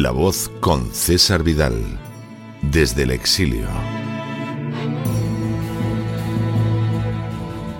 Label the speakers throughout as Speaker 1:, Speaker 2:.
Speaker 1: La voz con César Vidal, desde el exilio.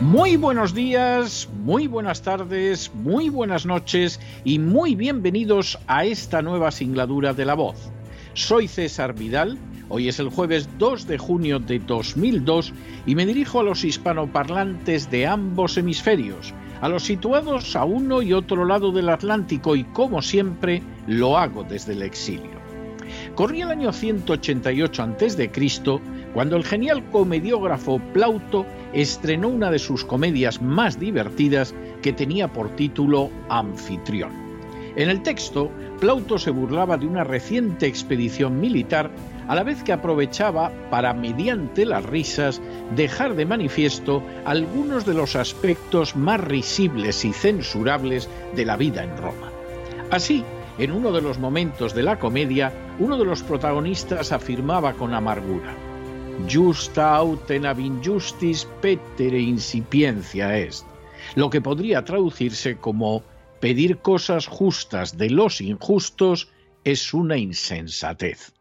Speaker 2: Muy buenos días, muy buenas tardes, muy buenas noches y muy bienvenidos a esta nueva singladura de La voz. Soy César Vidal, hoy es el jueves 2 de junio de 2002 y me dirijo a los hispanoparlantes de ambos hemisferios a los situados a uno y otro lado del Atlántico y como siempre lo hago desde el exilio. Corría el año 188 a.C. cuando el genial comediógrafo Plauto estrenó una de sus comedias más divertidas que tenía por título Anfitrión. En el texto, Plauto se burlaba de una reciente expedición militar a la vez que aprovechaba para, mediante las risas, dejar de manifiesto algunos de los aspectos más risibles y censurables de la vida en Roma. Así, en uno de los momentos de la comedia, uno de los protagonistas afirmaba con amargura, Justa autem ab injustis petere incipiencia est, lo que podría traducirse como pedir cosas justas de los injustos es una insensatez.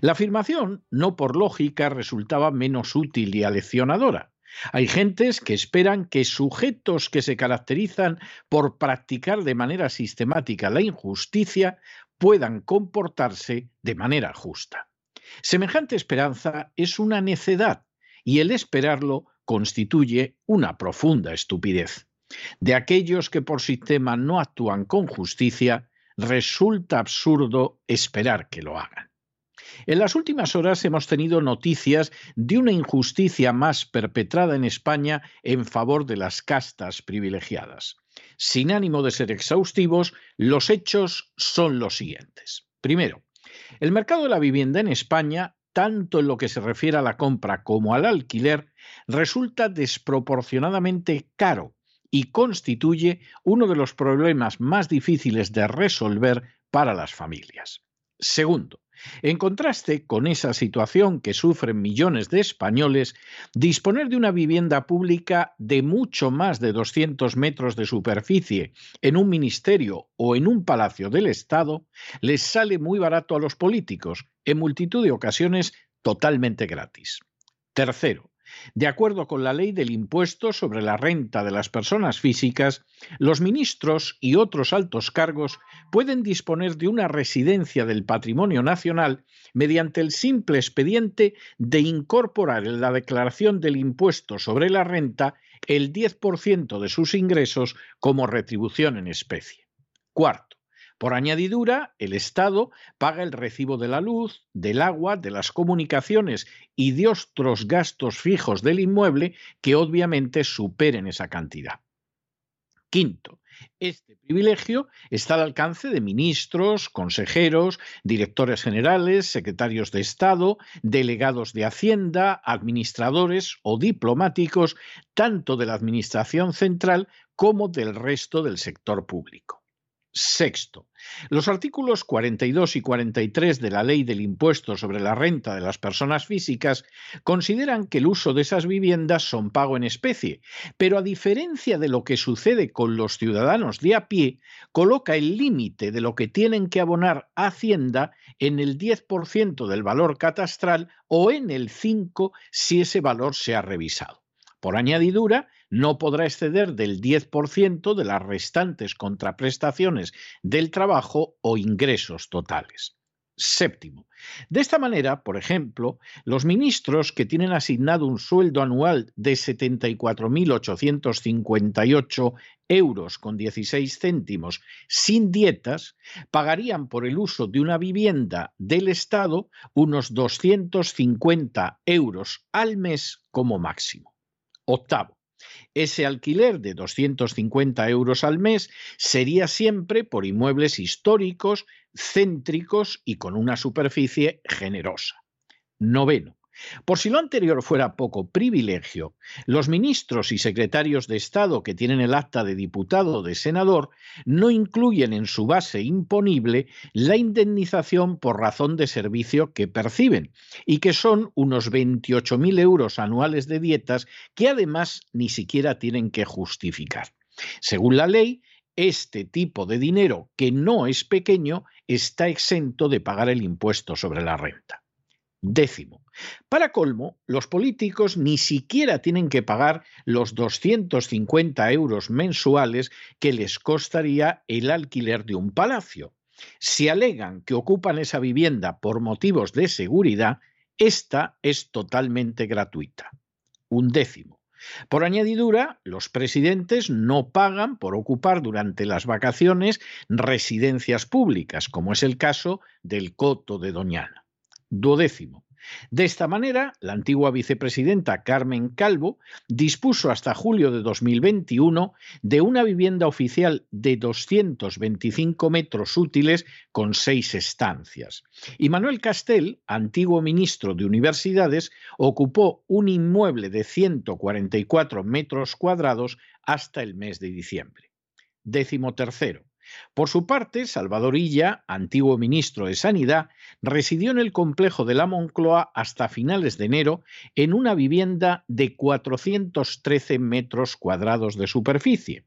Speaker 2: La afirmación, no por lógica, resultaba menos útil y aleccionadora. Hay gentes que esperan que sujetos que se caracterizan por practicar de manera sistemática la injusticia puedan comportarse de manera justa. Semejante esperanza es una necedad y el esperarlo constituye una profunda estupidez. De aquellos que por sistema no actúan con justicia, resulta absurdo esperar que lo hagan. En las últimas horas hemos tenido noticias de una injusticia más perpetrada en España en favor de las castas privilegiadas. Sin ánimo de ser exhaustivos, los hechos son los siguientes. Primero, el mercado de la vivienda en España, tanto en lo que se refiere a la compra como al alquiler, resulta desproporcionadamente caro y constituye uno de los problemas más difíciles de resolver para las familias. Segundo, en contraste con esa situación que sufren millones de españoles, disponer de una vivienda pública de mucho más de 200 metros de superficie en un ministerio o en un palacio del Estado les sale muy barato a los políticos, en multitud de ocasiones totalmente gratis. Tercero, de acuerdo con la ley del impuesto sobre la renta de las personas físicas, los ministros y otros altos cargos pueden disponer de una residencia del patrimonio nacional mediante el simple expediente de incorporar en la declaración del impuesto sobre la renta el 10% de sus ingresos como retribución en especie. Cuarto, por añadidura, el Estado paga el recibo de la luz, del agua, de las comunicaciones y de otros gastos fijos del inmueble que obviamente superen esa cantidad. Quinto, este privilegio está al alcance de ministros, consejeros, directores generales, secretarios de Estado, delegados de Hacienda, administradores o diplomáticos, tanto de la Administración central como del resto del sector público. Sexto, los artículos 42 y 43 de la Ley del Impuesto sobre la Renta de las Personas Físicas consideran que el uso de esas viviendas son pago en especie, pero a diferencia de lo que sucede con los ciudadanos de a pie, coloca el límite de lo que tienen que abonar a Hacienda en el 10% del valor catastral o en el 5% si ese valor se ha revisado. Por añadidura, no podrá exceder del 10% de las restantes contraprestaciones del trabajo o ingresos totales. Séptimo. De esta manera, por ejemplo, los ministros que tienen asignado un sueldo anual de 74.858 euros con 16 céntimos sin dietas, pagarían por el uso de una vivienda del Estado unos 250 euros al mes como máximo. Octavo. Ese alquiler de 250 euros al mes sería siempre por inmuebles históricos, céntricos y con una superficie generosa. Noveno. Por si lo anterior fuera poco privilegio, los ministros y secretarios de Estado que tienen el acta de diputado o de senador no incluyen en su base imponible la indemnización por razón de servicio que perciben y que son unos 28.000 euros anuales de dietas que además ni siquiera tienen que justificar. Según la ley, este tipo de dinero, que no es pequeño, está exento de pagar el impuesto sobre la renta. Décimo. Para colmo, los políticos ni siquiera tienen que pagar los 250 euros mensuales que les costaría el alquiler de un palacio. Si alegan que ocupan esa vivienda por motivos de seguridad, esta es totalmente gratuita. Un décimo. Por añadidura, los presidentes no pagan por ocupar durante las vacaciones residencias públicas, como es el caso del Coto de Doñana. Duodécimo. De esta manera, la antigua vicepresidenta Carmen Calvo dispuso hasta julio de 2021 de una vivienda oficial de 225 metros útiles con seis estancias. Y Manuel Castel, antiguo ministro de Universidades, ocupó un inmueble de 144 metros cuadrados hasta el mes de diciembre. Décimo tercero. Por su parte, Salvador Illa, antiguo ministro de Sanidad, residió en el complejo de la Moncloa hasta finales de enero en una vivienda de 413 metros cuadrados de superficie.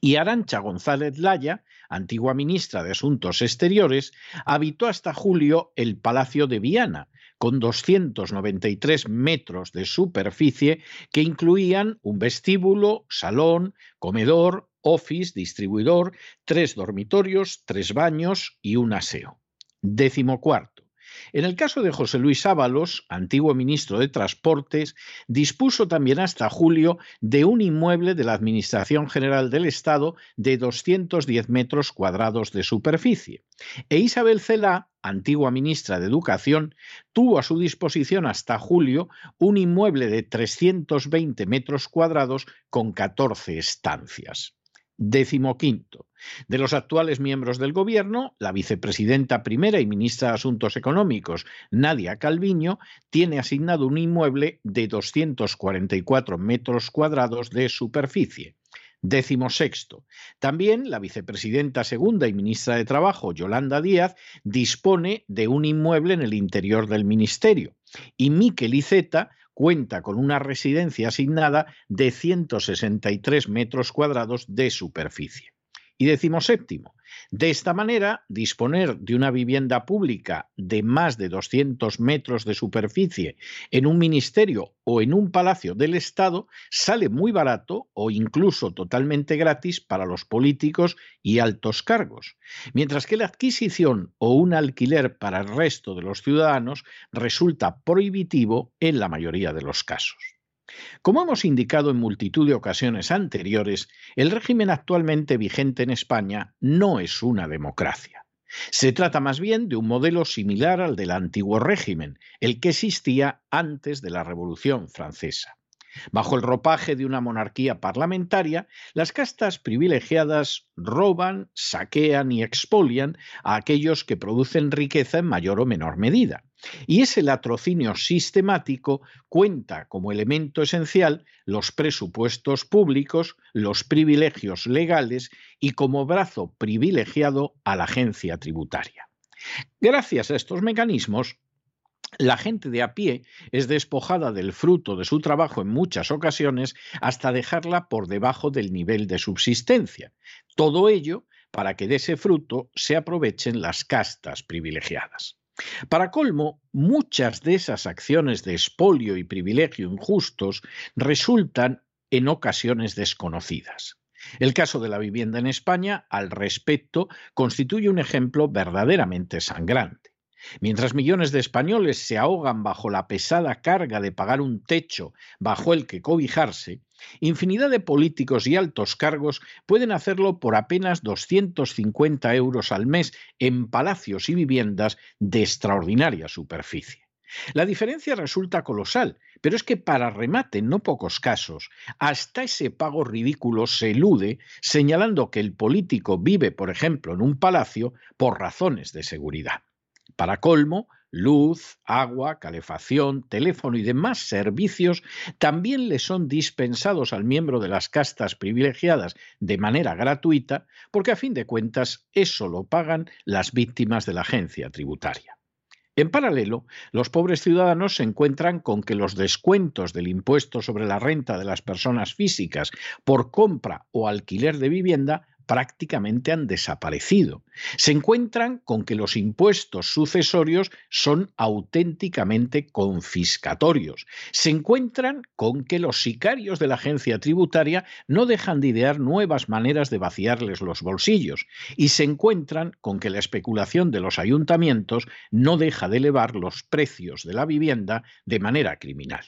Speaker 2: Y Arancha González Laya, antigua ministra de Asuntos Exteriores, habitó hasta julio el Palacio de Viana, con 293 metros de superficie que incluían un vestíbulo, salón, comedor, office, distribuidor, tres dormitorios, tres baños y un aseo. Décimo cuarto. En el caso de José Luis Ábalos, antiguo ministro de Transportes, dispuso también hasta julio de un inmueble de la Administración General del Estado de 210 metros cuadrados de superficie. E Isabel Cela, antigua ministra de Educación, tuvo a su disposición hasta julio un inmueble de 320 metros cuadrados con 14 estancias. Décimo quinto. De los actuales miembros del Gobierno, la vicepresidenta primera y ministra de Asuntos Económicos, Nadia Calviño, tiene asignado un inmueble de 244 metros cuadrados de superficie. Décimo sexto. También la vicepresidenta segunda y ministra de Trabajo, Yolanda Díaz, dispone de un inmueble en el interior del ministerio. Y Miquel Iceta cuenta con una residencia asignada de 163 metros cuadrados de superficie. Y decimos séptimo, de esta manera, disponer de una vivienda pública de más de 200 metros de superficie en un ministerio o en un palacio del Estado sale muy barato o incluso totalmente gratis para los políticos y altos cargos, mientras que la adquisición o un alquiler para el resto de los ciudadanos resulta prohibitivo en la mayoría de los casos. Como hemos indicado en multitud de ocasiones anteriores, el régimen actualmente vigente en España no es una democracia. Se trata más bien de un modelo similar al del antiguo régimen, el que existía antes de la Revolución Francesa. Bajo el ropaje de una monarquía parlamentaria, las castas privilegiadas roban, saquean y expolian a aquellos que producen riqueza en mayor o menor medida. Y ese latrocinio sistemático cuenta como elemento esencial los presupuestos públicos, los privilegios legales y como brazo privilegiado a la agencia tributaria. Gracias a estos mecanismos, la gente de a pie es despojada del fruto de su trabajo en muchas ocasiones hasta dejarla por debajo del nivel de subsistencia. Todo ello para que de ese fruto se aprovechen las castas privilegiadas. Para colmo, muchas de esas acciones de expolio y privilegio injustos resultan en ocasiones desconocidas. El caso de la vivienda en España, al respecto, constituye un ejemplo verdaderamente sangrante. Mientras millones de españoles se ahogan bajo la pesada carga de pagar un techo bajo el que cobijarse, infinidad de políticos y altos cargos pueden hacerlo por apenas 250 euros al mes en palacios y viviendas de extraordinaria superficie. La diferencia resulta colosal, pero es que para remate en no pocos casos, hasta ese pago ridículo se elude señalando que el político vive, por ejemplo, en un palacio por razones de seguridad. Para colmo, luz, agua, calefacción, teléfono y demás servicios también le son dispensados al miembro de las castas privilegiadas de manera gratuita, porque a fin de cuentas eso lo pagan las víctimas de la agencia tributaria. En paralelo, los pobres ciudadanos se encuentran con que los descuentos del impuesto sobre la renta de las personas físicas por compra o alquiler de vivienda prácticamente han desaparecido. Se encuentran con que los impuestos sucesorios son auténticamente confiscatorios. Se encuentran con que los sicarios de la agencia tributaria no dejan de idear nuevas maneras de vaciarles los bolsillos. Y se encuentran con que la especulación de los ayuntamientos no deja de elevar los precios de la vivienda de manera criminal.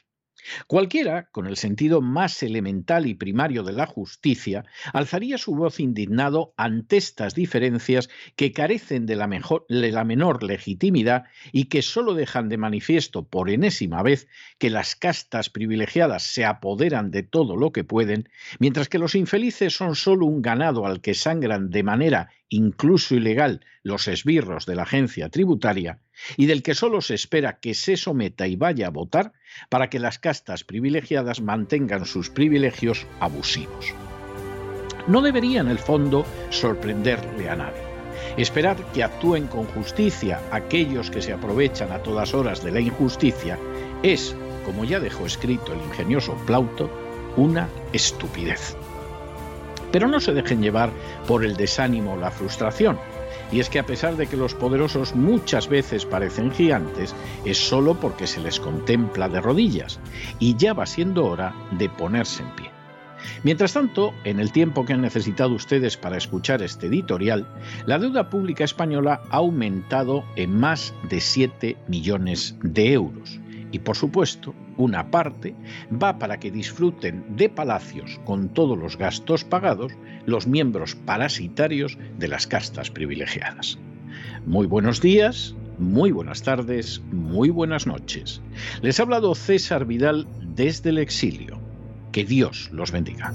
Speaker 2: Cualquiera, con el sentido más elemental y primario de la justicia, alzaría su voz indignado ante estas diferencias que carecen de la, menor legitimidad y que sólo dejan de manifiesto por enésima vez que las castas privilegiadas se apoderan de todo lo que pueden, mientras que los infelices son sólo un ganado al que sangran de manera incluso ilegal, los esbirros de la agencia tributaria y del que solo se espera que se someta y vaya a votar para que las castas privilegiadas mantengan sus privilegios abusivos. No debería en el fondo sorprenderle a nadie. Esperar que actúen con justicia aquellos que se aprovechan a todas horas de la injusticia es, como ya dejó escrito el ingenioso Plauto, una estupidez. Pero no se dejen llevar por el desánimo o la frustración. Y es que a pesar de que los poderosos muchas veces parecen gigantes, es solo porque se les contempla de rodillas, y ya va siendo hora de ponerse en pie. Mientras tanto, en el tiempo que han necesitado ustedes para escuchar este editorial, la deuda pública española ha aumentado en más de 7 millones de euros. Y por supuesto, una parte va para que disfruten de palacios con todos los gastos pagados los miembros parasitarios de las castas privilegiadas. Muy buenos días, muy buenas tardes, muy buenas noches. Les ha hablado César Vidal desde el exilio. Que Dios los bendiga.